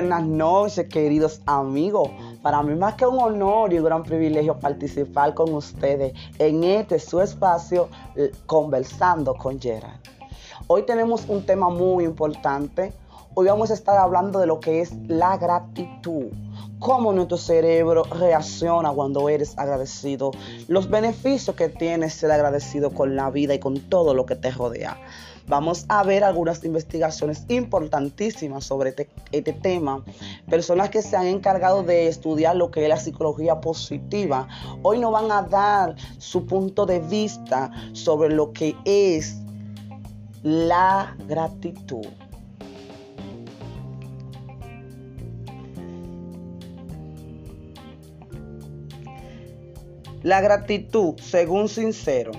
buenas noches, queridos amigos. Para mí más que un honor y un gran privilegio participar con ustedes en este su espacio eh, conversando con Gerard. Hoy tenemos un tema muy importante. Hoy vamos a estar hablando de lo que es la gratitud cómo nuestro cerebro reacciona cuando eres agradecido, los beneficios que tienes ser agradecido con la vida y con todo lo que te rodea. Vamos a ver algunas investigaciones importantísimas sobre este, este, tema. Personas que se han encargado de estudiar lo que es la psicología positiva, hoy nos van a dar su punto de vista sobre lo que es la gratitud. La gratitud, según Sincero,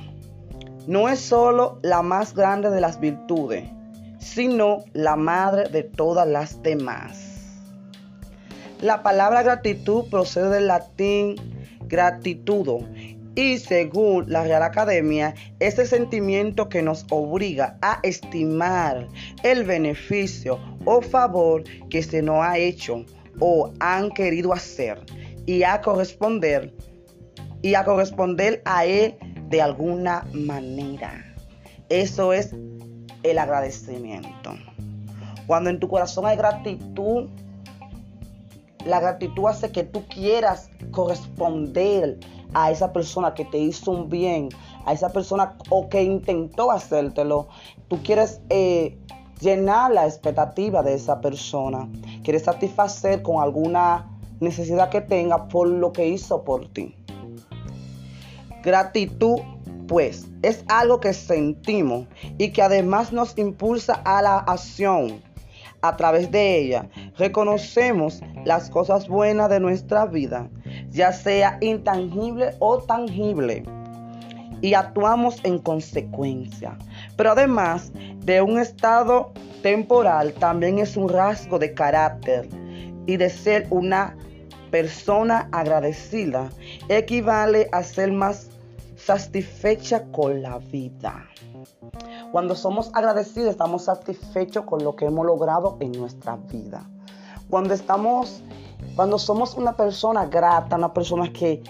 no es solo la más grande de las virtudes, sino la madre de todas las demás. La palabra gratitud procede del latín gratitudo y según la Real Academia, es el sentimiento que nos obliga a estimar el beneficio o favor que se nos ha hecho o han querido hacer y a corresponder y a corresponder a Él de alguna manera. Eso es el agradecimiento. Cuando en tu corazón hay gratitud, la gratitud hace que tú quieras corresponder a esa persona que te hizo un bien, a esa persona o que intentó hacértelo. Tú quieres eh, llenar la expectativa de esa persona. Quieres satisfacer con alguna necesidad que tenga por lo que hizo por ti. Gratitud, pues, es algo que sentimos y que además nos impulsa a la acción. A través de ella reconocemos las cosas buenas de nuestra vida, ya sea intangible o tangible, y actuamos en consecuencia. Pero además de un estado temporal, también es un rasgo de carácter y de ser una persona agradecida equivale a ser más satisfecha con la vida. Cuando somos agradecidos, estamos satisfechos con lo que hemos logrado en nuestra vida. Cuando estamos, cuando somos una persona grata, una persona que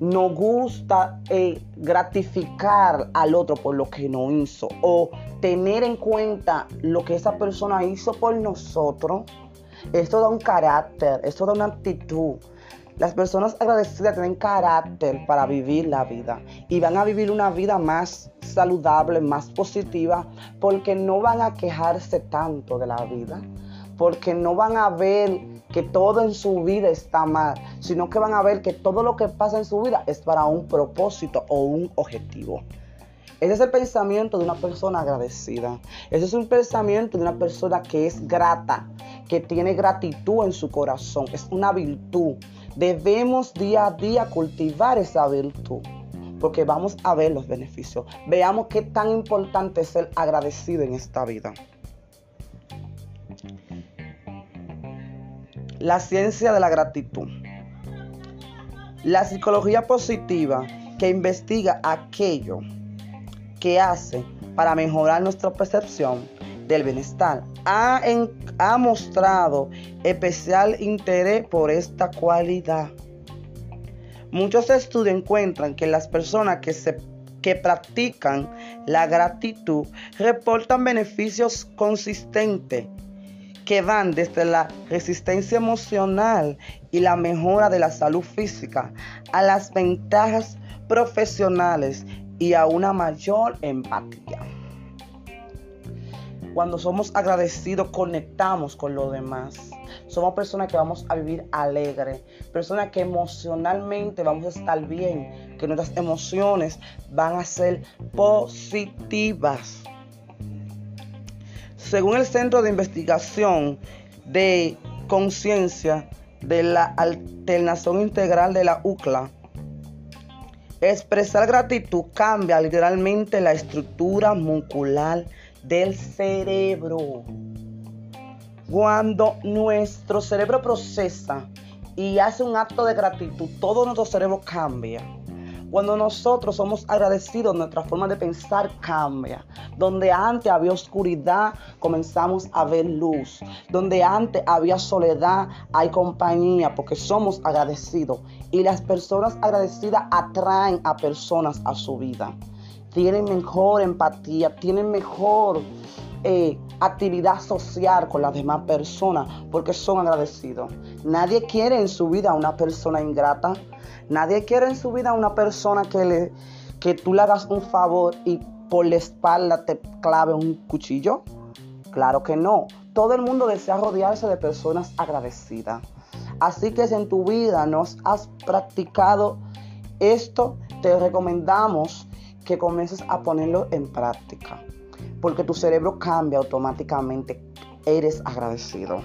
nos gusta eh, gratificar al otro por lo que nos hizo o tener en cuenta lo que esa persona hizo por nosotros, esto da un carácter, esto da una actitud. Las personas agradecidas tienen carácter para vivir la vida y van a vivir una vida más saludable, más positiva, porque no van a quejarse tanto de la vida, porque no van a ver que todo en su vida está mal, sino que van a ver que todo lo que pasa en su vida es para un propósito o un objetivo. Ese es el pensamiento de una persona agradecida. Ese es un pensamiento de una persona que es grata, que tiene gratitud en su corazón. Es una virtud. Debemos día a día cultivar esa virtud porque vamos a ver los beneficios. Veamos qué tan importante es ser agradecido en esta vida. La ciencia de la gratitud. La psicología positiva que investiga aquello que hace para mejorar nuestra percepción del bienestar ha, ha mostrado especial interés por esta cualidad. Muchos estudios encuentran que las personas que, se, que practican la gratitud reportan beneficios consistentes que van desde la resistencia emocional y la mejora de la salud física a las ventajas profesionales y a una mayor empatía. Cuando somos agradecidos, conectamos con los demás. Somos personas que vamos a vivir alegre, personas que emocionalmente vamos a estar bien, que nuestras emociones van a ser positivas. Según el Centro de Investigación de Conciencia de la Alternación Integral de la UCLA, Expresar gratitud cambia literalmente la estructura muscular del cerebro. Cuando nuestro cerebro procesa y hace un acto de gratitud, todo nuestro cerebro cambia. Cuando nosotros somos agradecidos, nuestra forma de pensar cambia. Donde antes había oscuridad, comenzamos a ver luz. Donde antes había soledad, hay compañía, porque somos agradecidos. Y las personas agradecidas atraen a personas a su vida. Tienen mejor empatía, tienen mejor eh, actividad social con las demás personas porque son agradecidos. Nadie quiere en su vida una persona ingrata. Nadie quiere en su vida una persona que, le, que tú le hagas un favor y por la espalda te clave un cuchillo. Claro que no. Todo el mundo desea rodearse de personas agradecidas. Así que si en tu vida no has practicado esto, te recomendamos que comiences a ponerlo en práctica. Porque tu cerebro cambia automáticamente. Eres agradecido.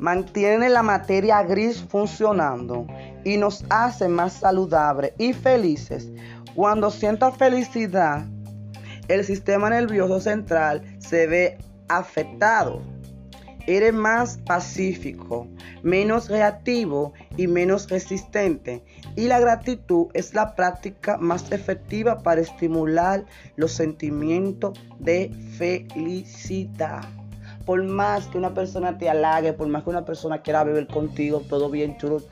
Mantiene la materia gris funcionando y nos hace más saludables y felices. Cuando sientas felicidad, el sistema nervioso central se ve afectado. Eres más pacífico, menos reactivo y menos resistente. Y la gratitud es la práctica más efectiva para estimular los sentimientos de felicidad por más que una persona te halague, por más que una persona quiera vivir contigo, todo bien chulo,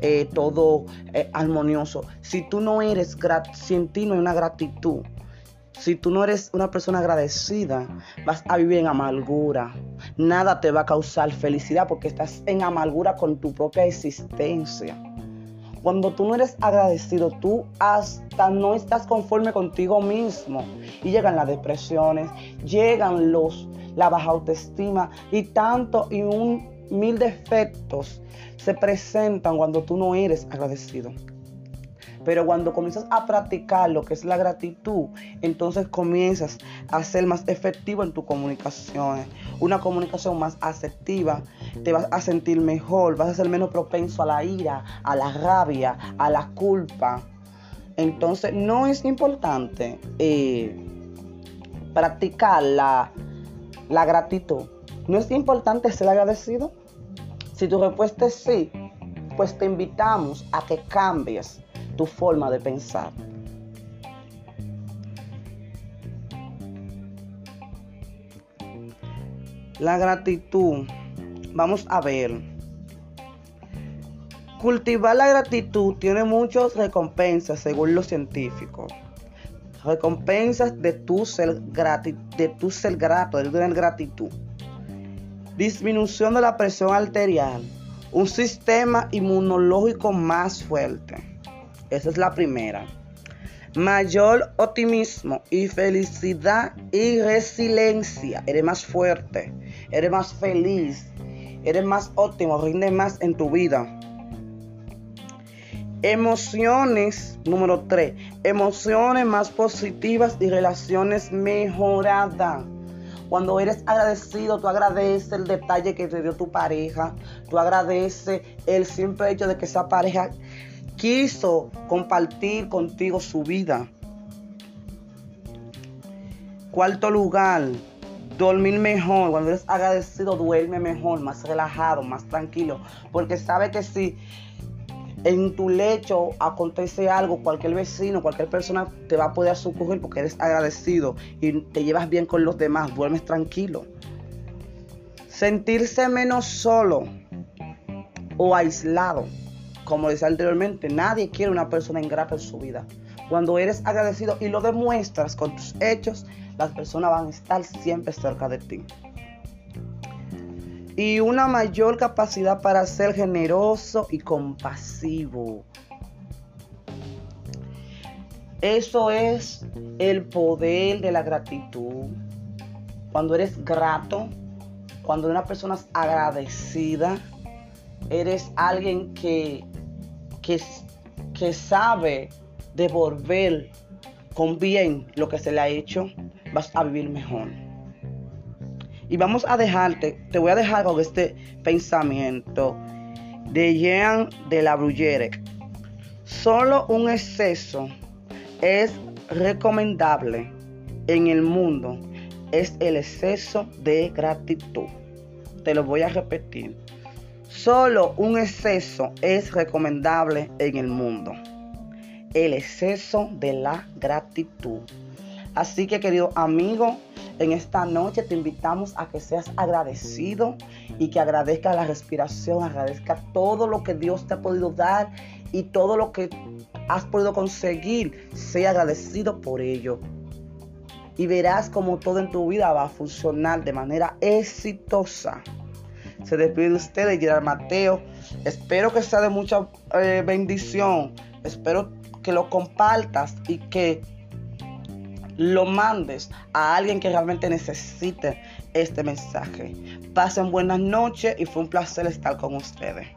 eh, todo eh, armonioso, si tú no eres, si en ti no hay una gratitud, si tú no eres una persona agradecida, vas a vivir en amargura. Nada te va a causar felicidad porque estás en amargura con tu propia existencia. Cuando tú no eres agradecido, tú hasta no estás conforme contigo mismo. Y llegan las depresiones, llegan los la baja autoestima y tanto y un mil defectos se presentan cuando tú no eres agradecido. Pero cuando comienzas a practicar lo que es la gratitud, entonces comienzas a ser más efectivo en tus comunicaciones. Una comunicación más asertiva, te vas a sentir mejor, vas a ser menos propenso a la ira, a la rabia, a la culpa. Entonces no es importante eh, practicar la, la gratitud. ¿No es importante ser agradecido? Si tu respuesta es sí, pues te invitamos a que cambies tu forma de pensar. La gratitud, vamos a ver. Cultivar la gratitud tiene muchas recompensas según los científicos recompensas de tu ser, de tu ser grato, de tener gratitud. Disminución de la presión arterial. Un sistema inmunológico más fuerte. Esa es la primera. Mayor optimismo y felicidad y resiliencia. Eres más fuerte, eres más feliz, eres más óptimo, rinde más en tu vida. Emociones, número 3, emociones más positivas y relaciones mejoradas. Cuando eres agradecido, tú agradeces el detalle que te dio tu pareja, tú agradeces el simple hecho de que esa pareja quiso compartir contigo su vida. Cuarto lugar, dormir mejor. Cuando eres agradecido, duerme mejor, más relajado, más tranquilo. Porque sabe que si en tu lecho acontece algo, cualquier vecino, cualquier persona te va a poder socorrer porque eres agradecido y te llevas bien con los demás, duermes tranquilo. Sentirse menos solo o aislado. Como decía anteriormente, nadie quiere una persona ingrata en su vida. Cuando eres agradecido y lo demuestras con tus hechos, las personas van a estar siempre cerca de ti y una mayor capacidad para ser generoso y compasivo. Eso es el poder de la gratitud. Cuando eres grato, cuando una persona es agradecida, eres alguien que, que, que sabe devolver con bien lo que se le ha hecho, vas a vivir mejor. Y vamos a dejarte, te voy a dejar con este pensamiento de Jean de la Bruyere. Solo un exceso es recomendable en el mundo. Es el exceso de gratitud. Te lo voy a repetir. Solo un exceso es recomendable en el mundo. el exceso de la gratitud. Así que querido amigo, en esta noche te invitamos a que seas agradecido y que agradezca la respiración, agradezca todo lo que Dios te ha podido dar y todo lo que has podido conseguir. Sea agradecido por ello. Y verás como todo en tu vida va a funcionar de manera exitosa. Se despide de ustedes, Gerard Mateo. Espero que sea de mucha eh, bendición. Espero que lo compartas y que lo mandes a alguien que realmente necesite este mensaje. Pasen buenas noches y fue un placer estar con ustedes.